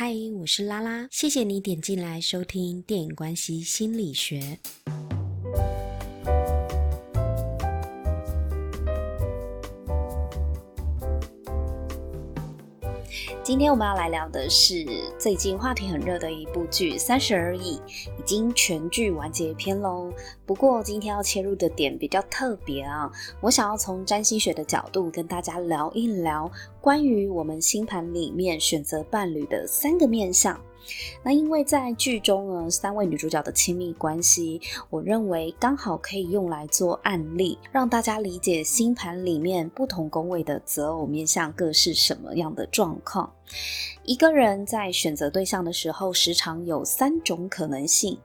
嗨，我是拉拉，谢谢你点进来收听电影关系心理学。今天我们要来聊的是最近话题很热的一部剧《三十而已》，已经全剧完结篇喽。不过今天要切入的点比较特别啊，我想要从占星学的角度跟大家聊一聊关于我们星盘里面选择伴侣的三个面相。那因为在剧中呢，三位女主角的亲密关系，我认为刚好可以用来做案例，让大家理解星盘里面不同宫位的择偶面向各是什么样的状况。一个人在选择对象的时候，时常有三种可能性：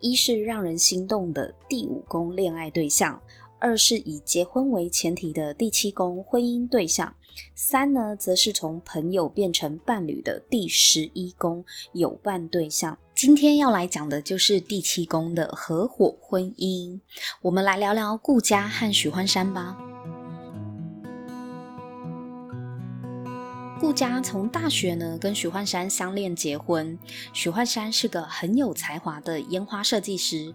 一是让人心动的第五宫恋爱对象。二是以结婚为前提的第七宫婚姻对象，三呢，则是从朋友变成伴侣的第十一宫有伴对象。今天要来讲的就是第七宫的合伙婚姻。我们来聊聊顾家和许幻山吧。顾家从大学呢跟许幻山相恋结婚，许幻山是个很有才华的烟花设计师。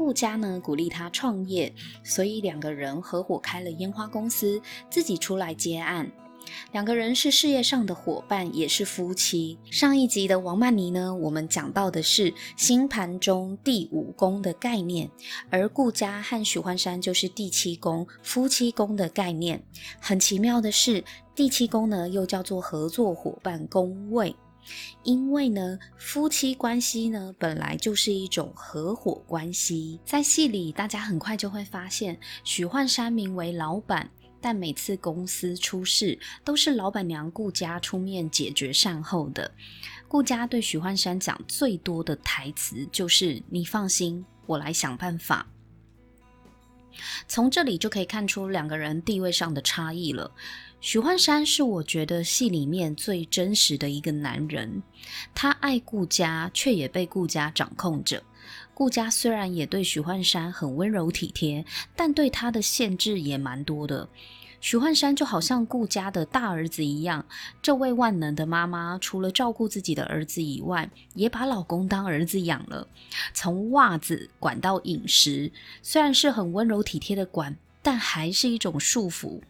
顾家呢鼓励他创业，所以两个人合伙开了烟花公司，自己出来接案。两个人是事业上的伙伴，也是夫妻。上一集的王曼妮呢，我们讲到的是星盘中第五宫的概念，而顾家和许幻山就是第七宫夫妻宫的概念。很奇妙的是，第七宫呢又叫做合作伙伴宫位。因为呢，夫妻关系呢本来就是一种合伙关系。在戏里，大家很快就会发现，许幻山名为老板，但每次公司出事，都是老板娘顾家出面解决善后的。顾家对许幻山讲最多的台词就是：“你放心，我来想办法。”从这里就可以看出两个人地位上的差异了。许幻山是我觉得戏里面最真实的一个男人，他爱顾家，却也被顾家掌控着。顾家虽然也对许幻山很温柔体贴，但对他的限制也蛮多的。许幻山就好像顾家的大儿子一样，这位万能的妈妈除了照顾自己的儿子以外，也把老公当儿子养了，从袜子管到饮食，虽然是很温柔体贴的管，但还是一种束缚。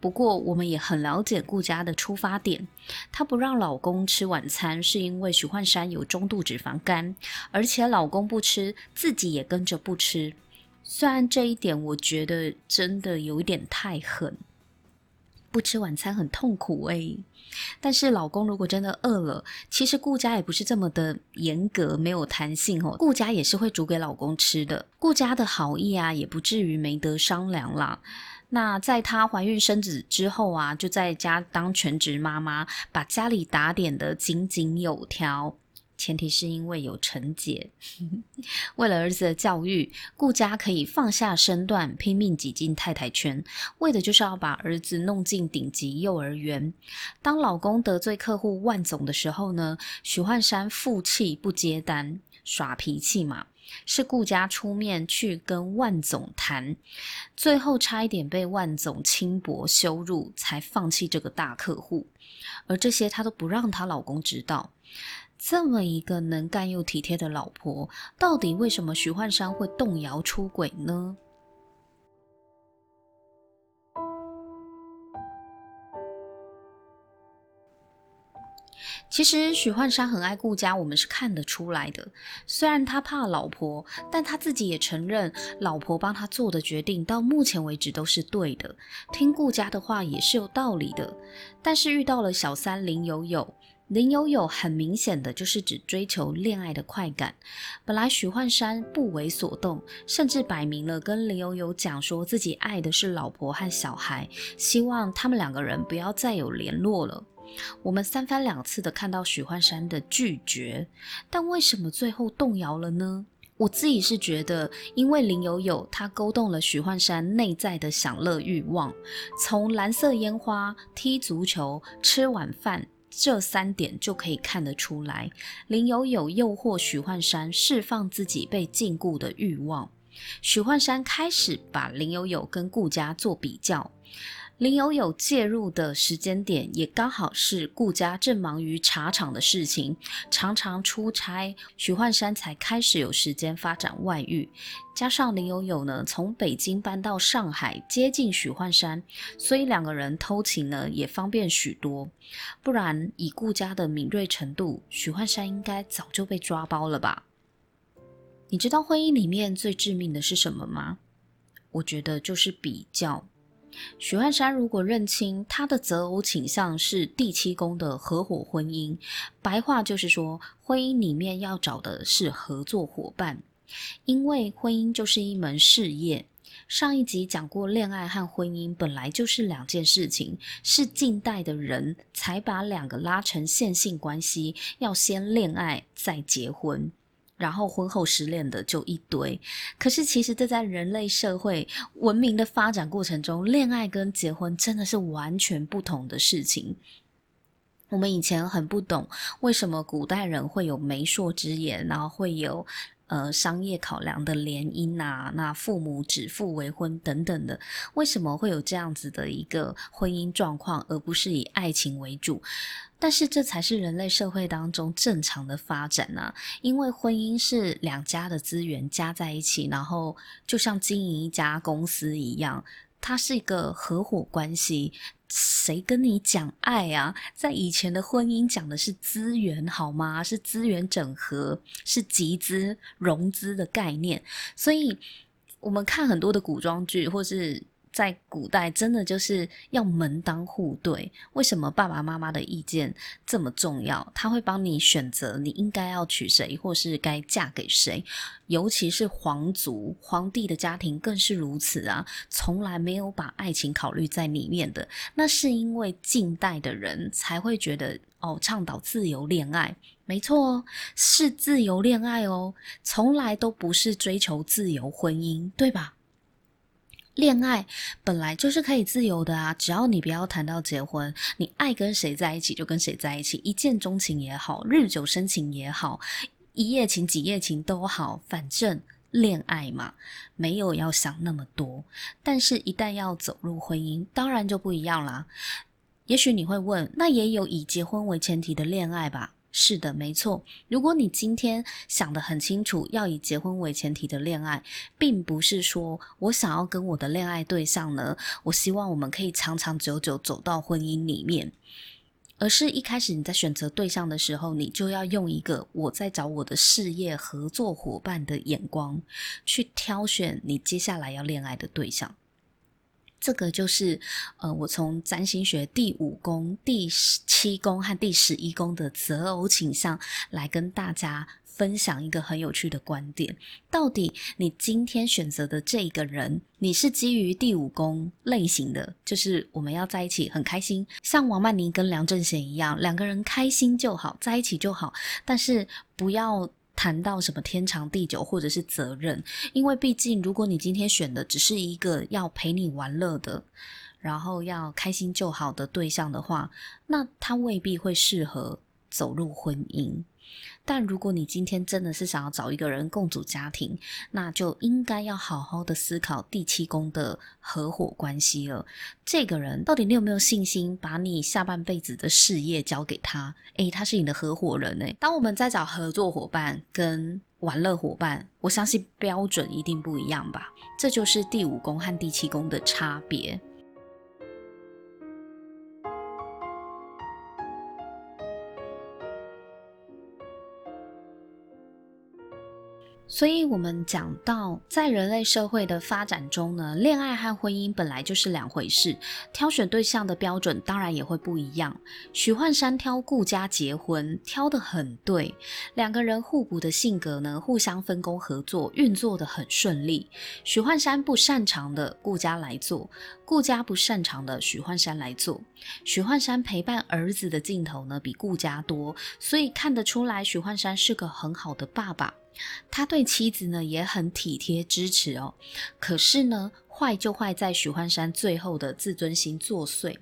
不过，我们也很了解顾佳的出发点，她不让老公吃晚餐，是因为许幻山有中度脂肪肝，而且老公不吃，自己也跟着不吃。虽然这一点我觉得真的有一点太狠，不吃晚餐很痛苦诶。但是老公如果真的饿了，其实顾家也不是这么的严格，没有弹性哦。顾家也是会煮给老公吃的。顾家的好意啊，也不至于没得商量啦。那在她怀孕生子之后啊，就在家当全职妈妈，把家里打点得井井有条。前提是因为有陈姐，为了儿子的教育，顾家可以放下身段，拼命挤进太太圈，为的就是要把儿子弄进顶级幼儿园。当老公得罪客户万总的时候呢，许幻山负气不接单，耍脾气嘛，是顾家出面去跟万总谈，最后差一点被万总轻薄羞辱，才放弃这个大客户。而这些她都不让她老公知道。这么一个能干又体贴的老婆，到底为什么许幻山会动摇出轨呢？其实许幻山很爱顾家，我们是看得出来的。虽然他怕老婆，但他自己也承认，老婆帮他做的决定到目前为止都是对的，听顾家的话也是有道理的。但是遇到了小三林有有。林有有很明显的就是只追求恋爱的快感，本来许幻山不为所动，甚至摆明了跟林有有讲说自己爱的是老婆和小孩，希望他们两个人不要再有联络了。我们三番两次的看到许幻山的拒绝，但为什么最后动摇了呢？我自己是觉得，因为林有有他勾动了许幻山内在的享乐欲望，从蓝色烟花、踢足球、吃晚饭。这三点就可以看得出来，林有有诱惑许幻山释放自己被禁锢的欲望。许幻山开始把林有有跟顾家做比较，林有有介入的时间点也刚好是顾家正忙于茶厂的事情，常常出差，许幻山才开始有时间发展外遇。加上林有有呢，从北京搬到上海接近许幻山，所以两个人偷情呢也方便许多。不然以顾家的敏锐程度，许幻山应该早就被抓包了吧？你知道婚姻里面最致命的是什么吗？我觉得就是比较。许幻山如果认清他的择偶倾向是第七宫的合伙婚姻，白话就是说，婚姻里面要找的是合作伙伴，因为婚姻就是一门事业。上一集讲过，恋爱和婚姻本来就是两件事情，是近代的人才把两个拉成线性关系，要先恋爱再结婚。然后婚后失恋的就一堆，可是其实这在人类社会文明的发展过程中，恋爱跟结婚真的是完全不同的事情。我们以前很不懂为什么古代人会有媒妁之言，然后会有。呃，商业考量的联姻啊，那父母指腹为婚等等的，为什么会有这样子的一个婚姻状况，而不是以爱情为主？但是这才是人类社会当中正常的发展啊！因为婚姻是两家的资源加在一起，然后就像经营一家公司一样，它是一个合伙关系。谁跟你讲爱啊？在以前的婚姻讲的是资源，好吗？是资源整合，是集资融资的概念。所以，我们看很多的古装剧，或是。在古代，真的就是要门当户对。为什么爸爸妈妈的意见这么重要？他会帮你选择你应该要娶谁，或是该嫁给谁。尤其是皇族、皇帝的家庭更是如此啊，从来没有把爱情考虑在里面的。那是因为近代的人才会觉得哦，倡导自由恋爱，没错哦，是自由恋爱哦，从来都不是追求自由婚姻，对吧？恋爱本来就是可以自由的啊，只要你不要谈到结婚，你爱跟谁在一起就跟谁在一起，一见钟情也好，日久生情也好，一夜情几夜情都好，反正恋爱嘛，没有要想那么多。但是，一旦要走入婚姻，当然就不一样啦。也许你会问，那也有以结婚为前提的恋爱吧？是的，没错。如果你今天想得很清楚，要以结婚为前提的恋爱，并不是说我想要跟我的恋爱对象呢，我希望我们可以长长久久走到婚姻里面，而是一开始你在选择对象的时候，你就要用一个我在找我的事业合作伙伴的眼光去挑选你接下来要恋爱的对象。这个就是，呃，我从占星学第五宫、第七宫和第十一宫的择偶倾向来跟大家分享一个很有趣的观点：到底你今天选择的这个人，你是基于第五宫类型的，就是我们要在一起很开心，像王曼妮跟梁正贤一样，两个人开心就好，在一起就好，但是不要。谈到什么天长地久或者是责任，因为毕竟如果你今天选的只是一个要陪你玩乐的，然后要开心就好的对象的话，那他未必会适合走入婚姻。但如果你今天真的是想要找一个人共组家庭，那就应该要好好的思考第七宫的合伙关系了。这个人到底你有没有信心把你下半辈子的事业交给他？诶，他是你的合伙人诶。当我们在找合作伙伴跟玩乐伙伴，我相信标准一定不一样吧？这就是第五宫和第七宫的差别。所以，我们讲到，在人类社会的发展中呢，恋爱和婚姻本来就是两回事，挑选对象的标准当然也会不一样。许幻山挑顾家结婚，挑得很对，两个人互补的性格呢，互相分工合作，运作得很顺利。许幻山不擅长的，顾家来做；顾家不擅长的，许幻山来做。许幻山陪伴儿子的镜头呢，比顾家多，所以看得出来，许幻山是个很好的爸爸。他对妻子呢也很体贴支持哦，可是呢坏就坏在许幻山最后的自尊心作祟。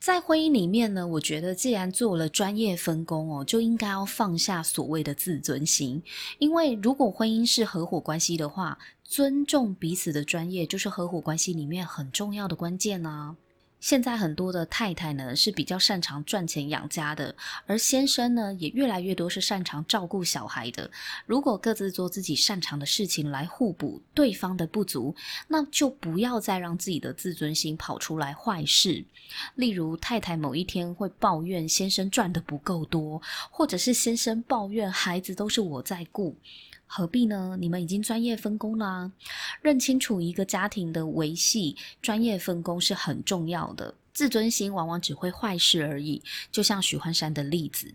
在婚姻里面呢，我觉得既然做了专业分工哦，就应该要放下所谓的自尊心，因为如果婚姻是合伙关系的话，尊重彼此的专业就是合伙关系里面很重要的关键啊。现在很多的太太呢是比较擅长赚钱养家的，而先生呢也越来越多是擅长照顾小孩的。如果各自做自己擅长的事情来互补对方的不足，那就不要再让自己的自尊心跑出来坏事。例如，太太某一天会抱怨先生赚得不够多，或者是先生抱怨孩子都是我在顾。何必呢？你们已经专业分工啦，认清楚一个家庭的维系，专业分工是很重要的。自尊心往往只会坏事而已。就像许幻山的例子，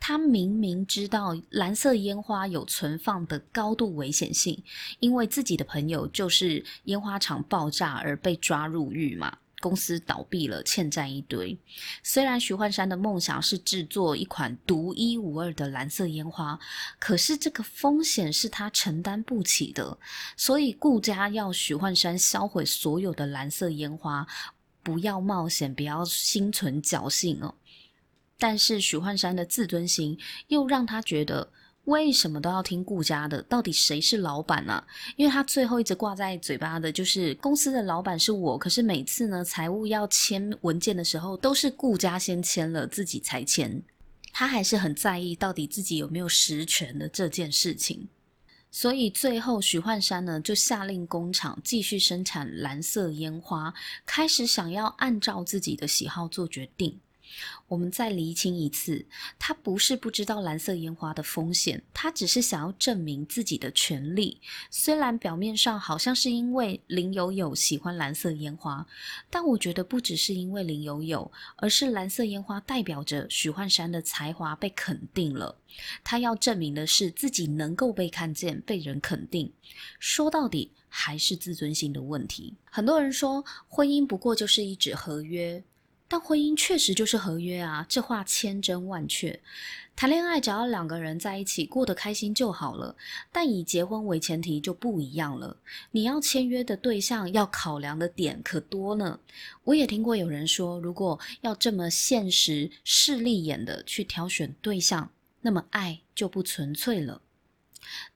他明明知道蓝色烟花有存放的高度危险性，因为自己的朋友就是烟花厂爆炸而被抓入狱嘛。公司倒闭了，欠债一堆。虽然许幻山的梦想是制作一款独一无二的蓝色烟花，可是这个风险是他承担不起的。所以顾家要许幻山销毁所有的蓝色烟花，不要冒险，不要心存侥幸哦。但是许幻山的自尊心又让他觉得。为什么都要听顾家的？到底谁是老板呢？因为他最后一直挂在嘴巴的就是公司的老板是我，可是每次呢，财务要签文件的时候，都是顾家先签了，自己才签。他还是很在意到底自己有没有实权的这件事情。所以最后许幻山呢，就下令工厂继续生产蓝色烟花，开始想要按照自己的喜好做决定。我们再厘清一次，他不是不知道蓝色烟花的风险，他只是想要证明自己的权利。虽然表面上好像是因为林有有喜欢蓝色烟花，但我觉得不只是因为林有有，而是蓝色烟花代表着许幻山的才华被肯定了。他要证明的是自己能够被看见、被人肯定。说到底，还是自尊心的问题。很多人说，婚姻不过就是一纸合约。但婚姻确实就是合约啊，这话千真万确。谈恋爱只要两个人在一起过得开心就好了，但以结婚为前提就不一样了。你要签约的对象要考量的点可多呢。我也听过有人说，如果要这么现实、势利眼的去挑选对象，那么爱就不纯粹了。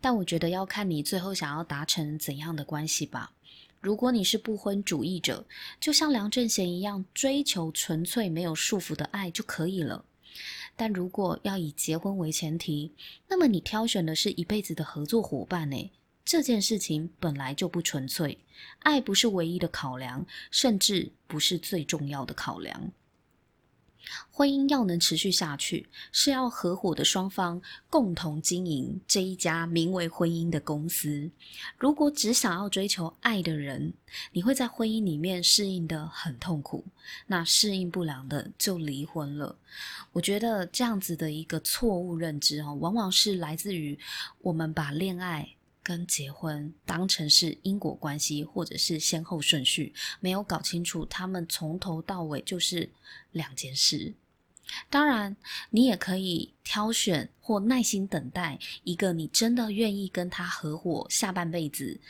但我觉得要看你最后想要达成怎样的关系吧。如果你是不婚主义者，就像梁振贤一样，追求纯粹没有束缚的爱就可以了。但如果要以结婚为前提，那么你挑选的是一辈子的合作伙伴，呢，这件事情本来就不纯粹。爱不是唯一的考量，甚至不是最重要的考量。婚姻要能持续下去，是要合伙的双方共同经营这一家名为婚姻的公司。如果只想要追求爱的人，你会在婚姻里面适应得很痛苦，那适应不良的就离婚了。我觉得这样子的一个错误认知哦，往往是来自于我们把恋爱。跟结婚当成是因果关系，或者是先后顺序，没有搞清楚，他们从头到尾就是两件事。当然，你也可以挑选或耐心等待一个你真的愿意跟他合伙下半辈子。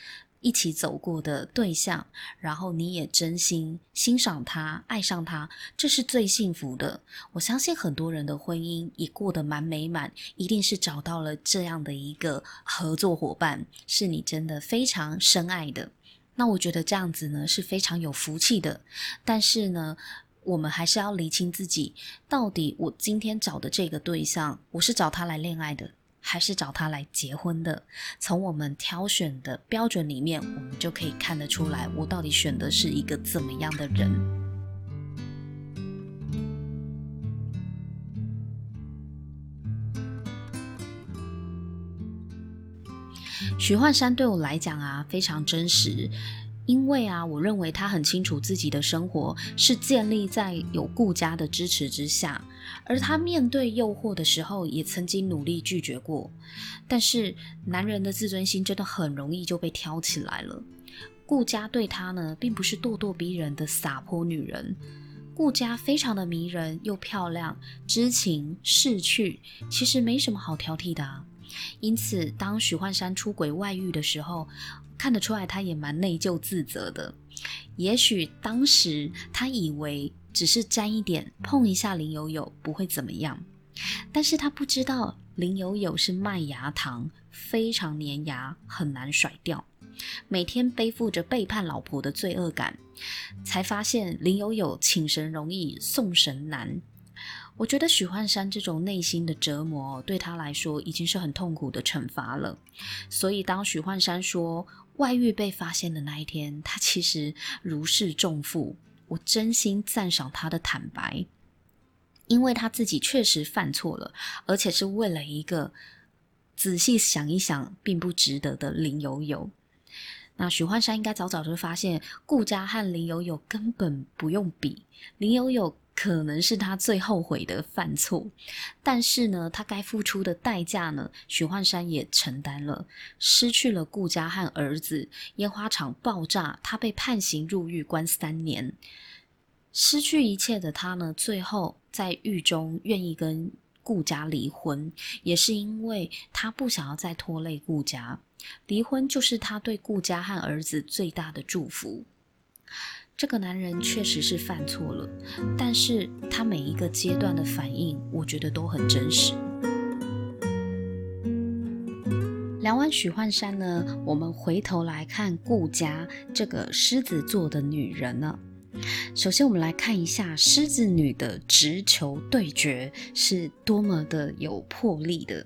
一起走过的对象，然后你也真心欣赏他、爱上他，这是最幸福的。我相信很多人的婚姻也过得蛮美满，一定是找到了这样的一个合作伙伴，是你真的非常深爱的。那我觉得这样子呢是非常有福气的。但是呢，我们还是要厘清自己，到底我今天找的这个对象，我是找他来恋爱的。还是找他来结婚的。从我们挑选的标准里面，我们就可以看得出来，我到底选的是一个怎么样的人。徐幻山对我来讲啊，非常真实。因为啊，我认为他很清楚自己的生活是建立在有顾家的支持之下，而他面对诱惑的时候，也曾经努力拒绝过。但是男人的自尊心真的很容易就被挑起来了。顾家对他呢，并不是咄咄逼人的撒泼女人，顾家非常的迷人又漂亮，知情识趣，其实没什么好挑剔的啊。因此，当许幻山出轨外遇的时候，看得出来，他也蛮内疚自责的。也许当时他以为只是沾一点，碰一下林有有不会怎么样。但是他不知道林有有是麦芽糖，非常粘牙，很难甩掉。每天背负着背叛老婆的罪恶感，才发现林有有请神容易送神难。我觉得许幻山这种内心的折磨对他来说已经是很痛苦的惩罚了。所以当许幻山说外遇被发现的那一天，他其实如释重负。我真心赞赏他的坦白，因为他自己确实犯错了，而且是为了一个仔细想一想并不值得的林有有。那许幻山应该早早就发现顾家和林有有根本不用比，林有有可能是他最后悔的犯错，但是呢，他该付出的代价呢，许幻山也承担了，失去了顾家和儿子，烟花厂爆炸，他被判刑入狱关三年，失去一切的他呢，最后在狱中愿意跟顾家离婚，也是因为他不想要再拖累顾家。离婚就是他对顾家和儿子最大的祝福。这个男人确实是犯错了，但是他每一个阶段的反应，我觉得都很真实。聊完许幻山呢，我们回头来看顾家这个狮子座的女人呢。首先，我们来看一下狮子女的直球对决是多么的有魄力的。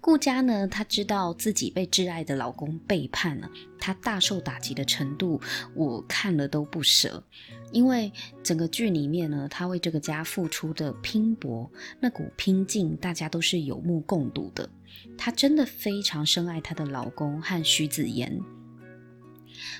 顾家呢，她知道自己被挚爱的老公背叛了，她大受打击的程度，我看了都不舍。因为整个剧里面呢，她为这个家付出的拼搏，那股拼劲，大家都是有目共睹的。她真的非常深爱她的老公和徐子言。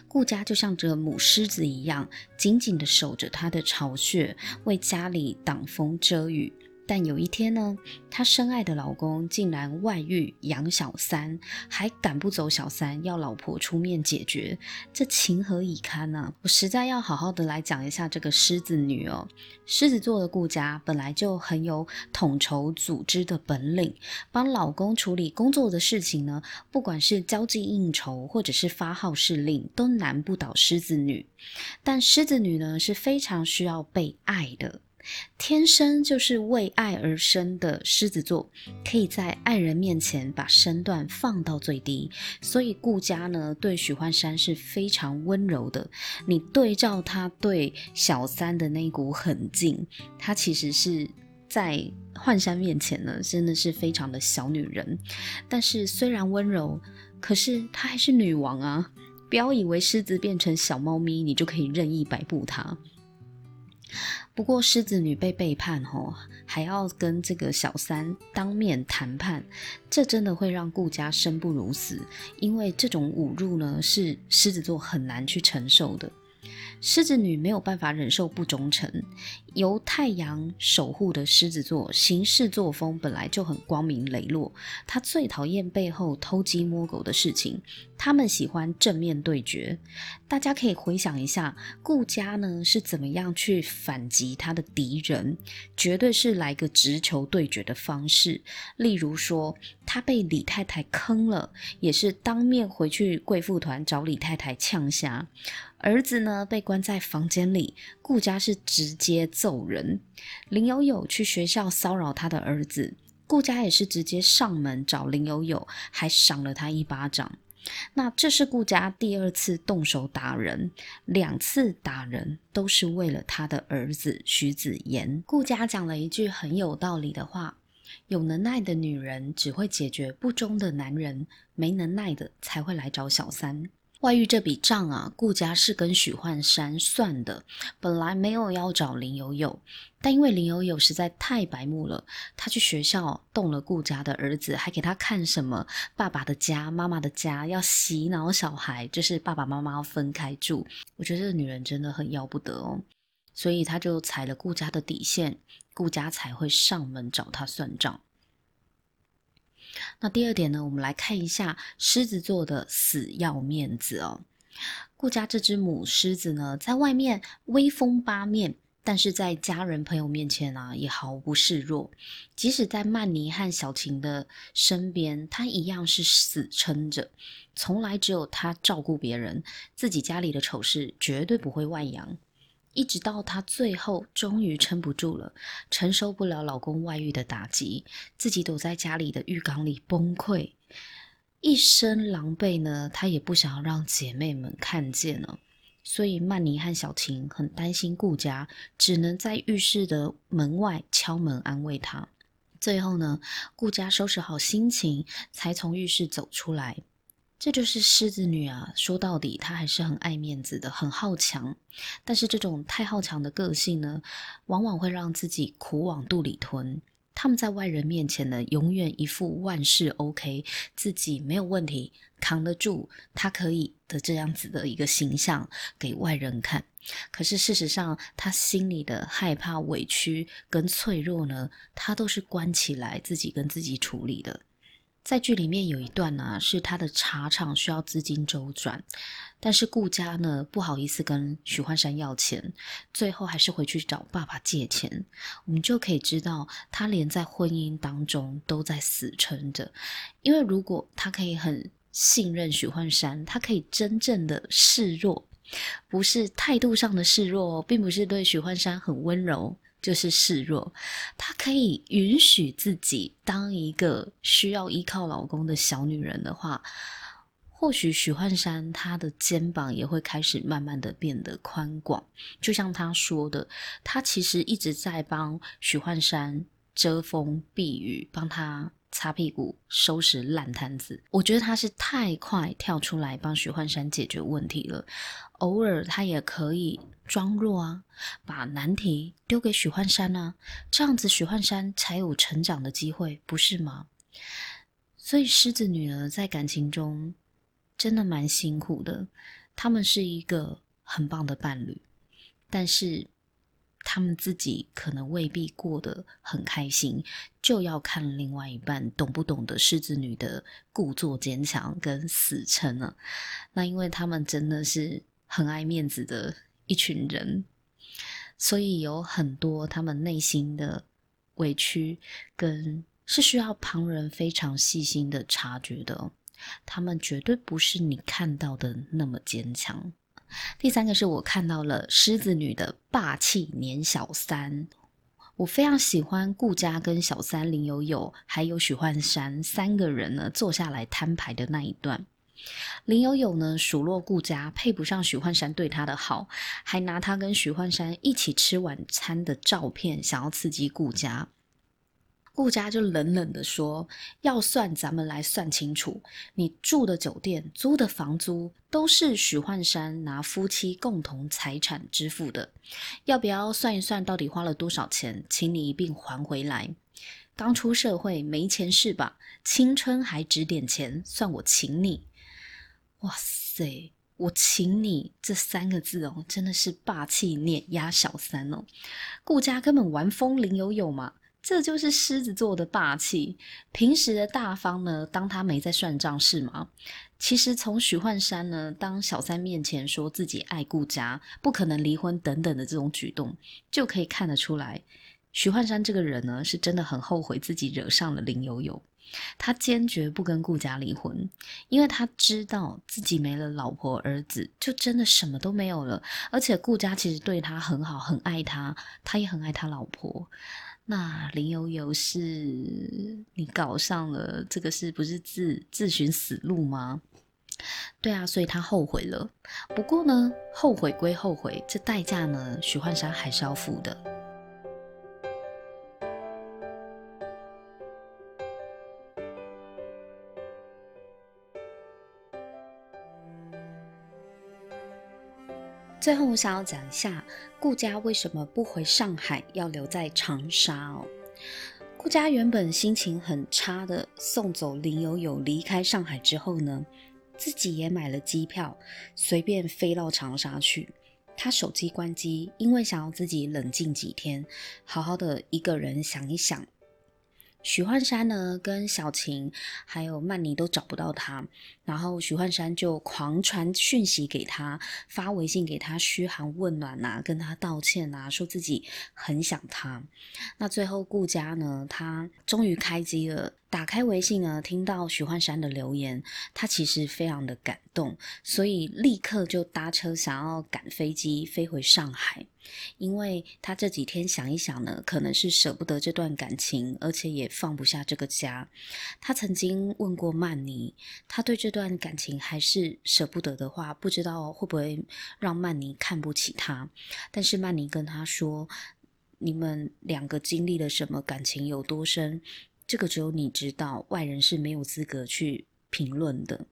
顾家就像这母狮子一样，紧紧地守着她的巢穴，为家里挡风遮雨。但有一天呢，她深爱的老公竟然外遇养小三，还赶不走小三，要老婆出面解决，这情何以堪呢、啊？我实在要好好的来讲一下这个狮子女哦。狮子座的顾家本来就很有统筹组织的本领，帮老公处理工作的事情呢，不管是交际应酬或者是发号施令，都难不倒狮子女。但狮子女呢，是非常需要被爱的。天生就是为爱而生的狮子座，可以在爱人面前把身段放到最低，所以顾家呢，对许幻山是非常温柔的。你对照他对小三的那股狠劲，他其实是在幻山面前呢，真的是非常的小女人。但是虽然温柔，可是她还是女王啊！不要以为狮子变成小猫咪，你就可以任意摆布她。不过狮子女被背叛吼，还要跟这个小三当面谈判，这真的会让顾家生不如死，因为这种侮辱呢，是狮子座很难去承受的。狮子女没有办法忍受不忠诚，由太阳守护的狮子座行事作风本来就很光明磊落，他最讨厌背后偷鸡摸狗的事情，他们喜欢正面对决。大家可以回想一下，顾家呢是怎么样去反击他的敌人，绝对是来个直球对决的方式。例如说，他被李太太坑了，也是当面回去贵妇团找李太太呛下。儿子呢被关在房间里，顾家是直接揍人。林有有去学校骚扰他的儿子，顾家也是直接上门找林有有，还赏了他一巴掌。那这是顾家第二次动手打人，两次打人都是为了他的儿子徐子言。顾家讲了一句很有道理的话：有能耐的女人只会解决不忠的男人，没能耐的才会来找小三。外遇这笔账啊，顾家是跟许幻山算的，本来没有要找林有有，但因为林有有实在太白目了，他去学校动了顾家的儿子，还给他看什么爸爸的家、妈妈的家，要洗脑小孩，就是爸爸妈妈要分开住。我觉得这女人真的很要不得哦，所以他就踩了顾家的底线，顾家才会上门找他算账。那第二点呢，我们来看一下狮子座的死要面子哦。顾家这只母狮子呢，在外面威风八面，但是在家人朋友面前啊，也毫不示弱。即使在曼妮和小晴的身边，他一样是死撑着，从来只有他照顾别人，自己家里的丑事绝对不会外扬。一直到她最后终于撑不住了，承受不了老公外遇的打击，自己躲在家里的浴缸里崩溃，一身狼狈呢。她也不想要让姐妹们看见了，所以曼妮和小晴很担心顾家，只能在浴室的门外敲门安慰她。最后呢，顾家收拾好心情，才从浴室走出来。这就是狮子女啊！说到底，她还是很爱面子的，很好强。但是这种太好强的个性呢，往往会让自己苦往肚里吞。他们在外人面前呢，永远一副万事 OK，自己没有问题，扛得住，他可以的这样子的一个形象给外人看。可是事实上，他心里的害怕、委屈跟脆弱呢，他都是关起来，自己跟自己处理的。在剧里面有一段呢、是他的茶厂需要资金周转，但是顾家呢不好意思跟许幻山要钱，最后还是回去找爸爸借钱。我们就可以知道，他连在婚姻当中都在死撑着，因为如果他可以很信任许幻山，他可以真正的示弱，不是态度上的示弱，并不是对许幻山很温柔。就是示弱，她可以允许自己当一个需要依靠老公的小女人的话，或许许幻山他的肩膀也会开始慢慢的变得宽广。就像她说的，她其实一直在帮许幻山遮风避雨，帮他擦屁股、收拾烂摊子。我觉得他是太快跳出来帮许幻山解决问题了，偶尔他也可以。装弱啊，把难题丢给许幻山啊，这样子许幻山才有成长的机会，不是吗？所以狮子女呢，在感情中真的蛮辛苦的。他们是一个很棒的伴侣，但是他们自己可能未必过得很开心，就要看另外一半懂不懂得狮子女的故作坚强跟死撑了。那因为他们真的是很爱面子的。一群人，所以有很多他们内心的委屈，跟是需要旁人非常细心的察觉的。他们绝对不是你看到的那么坚强。第三个是我看到了狮子女的霸气黏小三，我非常喜欢顾家跟小三林有有还有许幻山三个人呢坐下来摊牌的那一段。林有有呢，数落顾家配不上许幻山对她的好，还拿她跟许幻山一起吃晚餐的照片，想要刺激顾家。顾家就冷冷的说：“要算，咱们来算清楚，你住的酒店、租的房租，都是许幻山拿夫妻共同财产支付的，要不要算一算，到底花了多少钱，请你一并还回来。刚出社会没钱是吧？青春还值点钱，算我请你。”哇塞！我请你这三个字哦，真的是霸气碾压小三哦。顾家根本玩疯林有有嘛，这就是狮子座的霸气。平时的大方呢，当他没在算账是吗？其实从许幻山呢，当小三面前说自己爱顾家，不可能离婚等等的这种举动，就可以看得出来，许幻山这个人呢，是真的很后悔自己惹上了林有有。他坚决不跟顾家离婚，因为他知道自己没了老婆儿子，就真的什么都没有了。而且顾家其实对他很好，很爱他，他也很爱他老婆。那林悠悠是你搞上了，这个事不是自自寻死路吗？对啊，所以他后悔了。不过呢，后悔归后悔，这代价呢，许幻山还是要付的。最后，我想要讲一下顾家为什么不回上海，要留在长沙哦。顾家原本心情很差的送走林有有离开上海之后呢，自己也买了机票，随便飞到长沙去。他手机关机，因为想要自己冷静几天，好好的一个人想一想。许幻山呢，跟小晴还有曼妮都找不到他，然后许幻山就狂传讯息给他，发微信给他嘘寒问暖呐，跟他道歉呐，说自己很想他。那最后顾佳呢，他终于开机了，打开微信呢，听到许幻山的留言，他其实非常的感动，所以立刻就搭车想要赶飞机飞回上海，因为他这几天想一想呢，可能是舍不得这段感情，而且也放不下这个家。他曾经问过曼妮，他对这段感情还是舍不得的话，不知道会不会让曼妮看不起他。但是曼妮跟他说，你们两个经历了什么，感情有多深？这个只有你知道，外人是没有资格去评论的。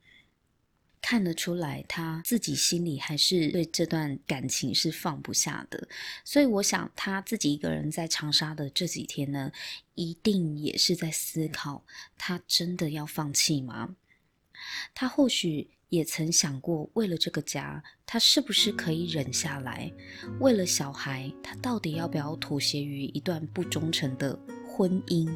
看得出来，他自己心里还是对这段感情是放不下的。所以，我想他自己一个人在长沙的这几天呢，一定也是在思考：他真的要放弃吗？他或许也曾想过，为了这个家，他是不是可以忍下来？为了小孩，他到底要不要妥协于一段不忠诚的婚姻，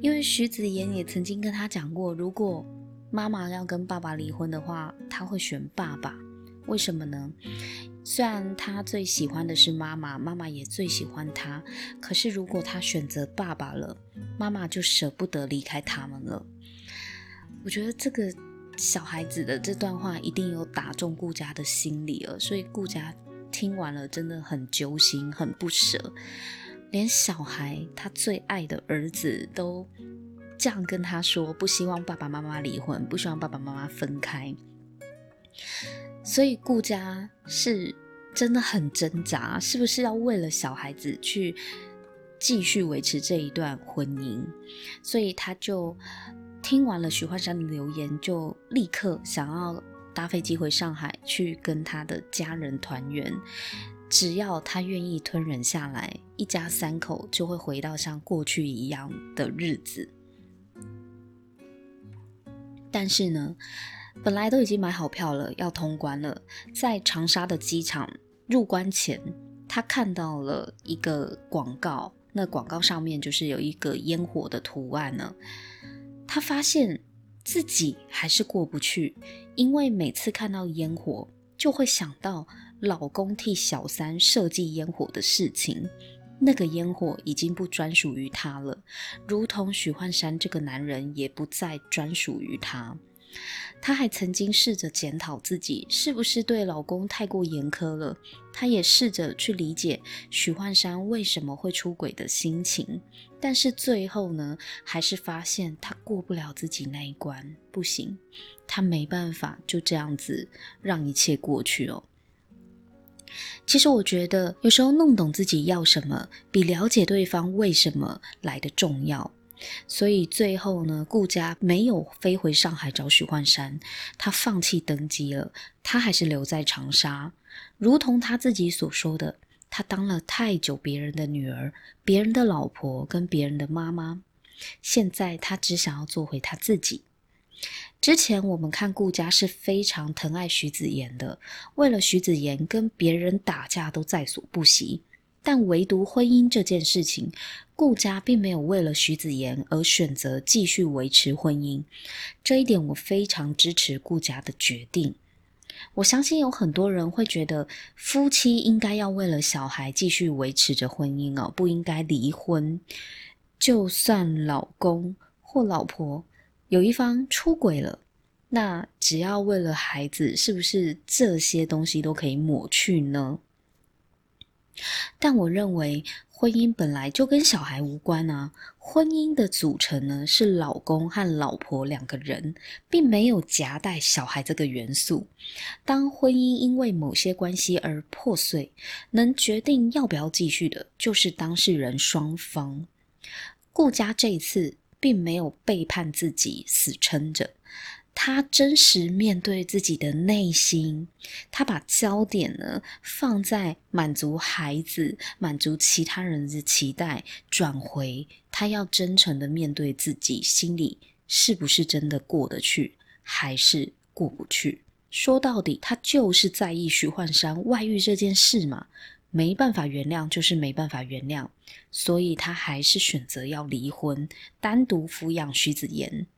因为徐子言也曾经跟他讲过，如果妈妈要跟爸爸离婚的话，他会选爸爸。为什么呢？虽然他最喜欢的是妈妈，妈妈也最喜欢他，可是如果他选择爸爸了，妈妈就舍不得离开他们了。我觉得这个小孩子的这段话一定有打中顾家的心里了，所以顾家听完了真的很揪心，很不舍。连小孩他最爱的儿子都这样跟他说，不希望爸爸妈妈离婚，不希望爸爸妈妈分开，所以顾家是真的很挣扎，是不是要为了小孩子去继续维持这一段婚姻？所以他就听完了徐焕山的留言，就立刻想要搭飞机回上海去跟他的家人团圆。只要他愿意吞忍下来，一家三口就会回到像过去一样的日子。但是呢，本来都已经买好票了，要通关了，在长沙的机场入关前，他看到了一个广告，那广告上面就是有一个烟火的图案呢。他发现自己还是过不去，因为每次看到烟火，就会想到。老公替小三设计烟火的事情，那个烟火已经不专属于他了，如同许幻山这个男人也不再专属于他。她还曾经试着检讨自己是不是对老公太过严苛了，她也试着去理解许幻山为什么会出轨的心情，但是最后呢，还是发现他过不了自己那一关，不行，他没办法就这样子让一切过去哦。其实我觉得，有时候弄懂自己要什么，比了解对方为什么来的重要。所以最后呢，顾家没有飞回上海找许幻山，他放弃登机了，他还是留在长沙。如同他自己所说的，他当了太久别人的女儿、别人的老婆跟别人的妈妈，现在他只想要做回他自己。之前我们看顾家是非常疼爱徐子言的，为了徐子言跟别人打架都在所不惜，但唯独婚姻这件事情，顾家并没有为了徐子言而选择继续维持婚姻。这一点我非常支持顾家的决定。我相信有很多人会觉得夫妻应该要为了小孩继续维持着婚姻哦，不应该离婚。就算老公或老婆，有一方出轨了，那只要为了孩子，是不是这些东西都可以抹去呢？但我认为婚姻本来就跟小孩无关啊。婚姻的组成呢，是老公和老婆两个人，并没有夹带小孩这个元素。当婚姻因为某些关系而破碎，能决定要不要继续的，就是当事人双方。顾家这一次。并没有背叛自己，死撑着。他真实面对自己的内心，他把焦点呢放在满足孩子、满足其他人的期待，转回他要真诚的面对自己，心里是不是真的过得去，还是过不去？说到底，他就是在意徐幻山外遇这件事嘛。没办法原谅，就是没办法原谅，所以他还是选择要离婚，单独抚养徐子言。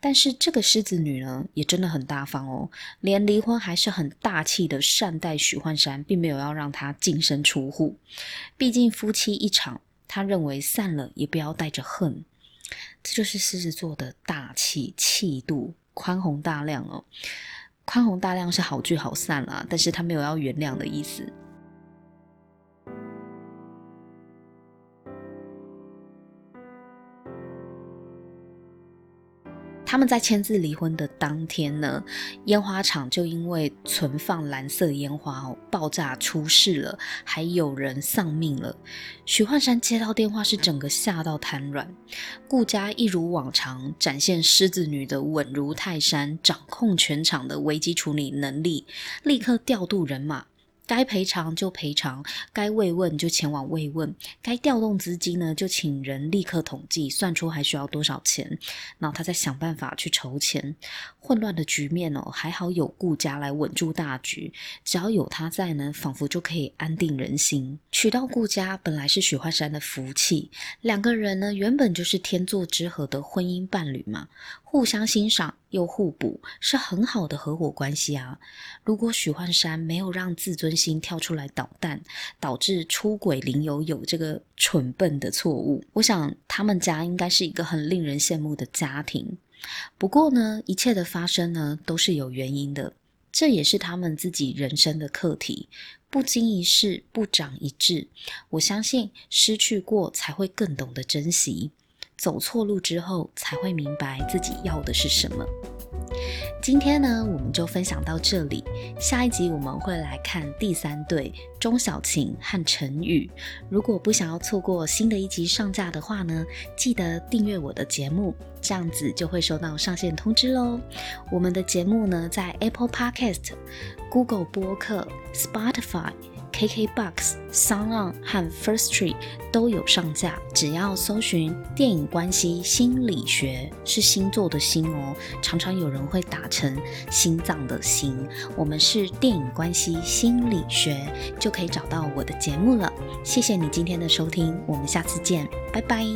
但是这个狮子女呢，也真的很大方哦，连离婚还是很大气的善待许幻山，并没有要让他净身出户。毕竟夫妻一场，他认为散了也不要带着恨。这就是狮子座的大气气度，宽宏大量哦。宽宏大量是好聚好散啦，但是他没有要原谅的意思。他们在签字离婚的当天呢，烟花厂就因为存放蓝色烟花爆炸出事了，还有人丧命了。许幻山接到电话是整个吓到瘫软，顾家一如往常展现狮子女的稳如泰山，掌控全场的危机处理能力，立刻调度人马。该赔偿就赔偿，该慰问就前往慰问，该调动资金呢，就请人立刻统计，算出还需要多少钱，然后他再想办法去筹钱。混乱的局面哦，还好有顾家来稳住大局，只要有他在呢，仿佛就可以安定人心。娶到顾家本来是许幻山的福气，两个人呢原本就是天作之合的婚姻伴侣嘛。互相欣赏又互补，是很好的合伙关系啊！如果许幻山没有让自尊心跳出来捣蛋，导致出轨林有有这个蠢笨的错误，我想他们家应该是一个很令人羡慕的家庭。不过呢，一切的发生呢，都是有原因的，这也是他们自己人生的课题。不经一事不长一智，我相信失去过才会更懂得珍惜。走错路之后，才会明白自己要的是什么。今天呢，我们就分享到这里。下一集我们会来看第三对钟小晴和陈宇。如果不想要错过新的一集上架的话呢，记得订阅我的节目，这样子就会收到上线通知喽。我们的节目呢，在 Apple Podcast、Google 播客、Spotify。KKBOX、SoundOn 和 First Tree 都有上架，只要搜寻“电影关系心理学”，是星座的星哦。常常有人会打成心脏的心，我们是电影关系心理学，就可以找到我的节目了。谢谢你今天的收听，我们下次见，拜拜。